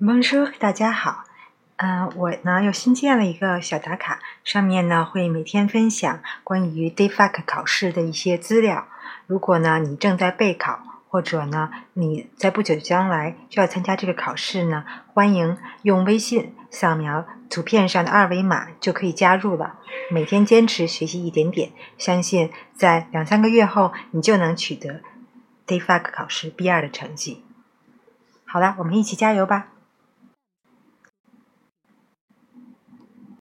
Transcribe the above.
蒙叔，大家好。嗯，我呢又新建了一个小打卡，上面呢会每天分享关于 DFAC 考试的一些资料。如果呢你正在备考，或者呢你在不久的将来就要参加这个考试呢，欢迎用微信扫描图片上的二维码就可以加入了。每天坚持学习一点点，相信在两三个月后，你就能取得 DFAC 考试 B 二的成绩。好了，我们一起加油吧！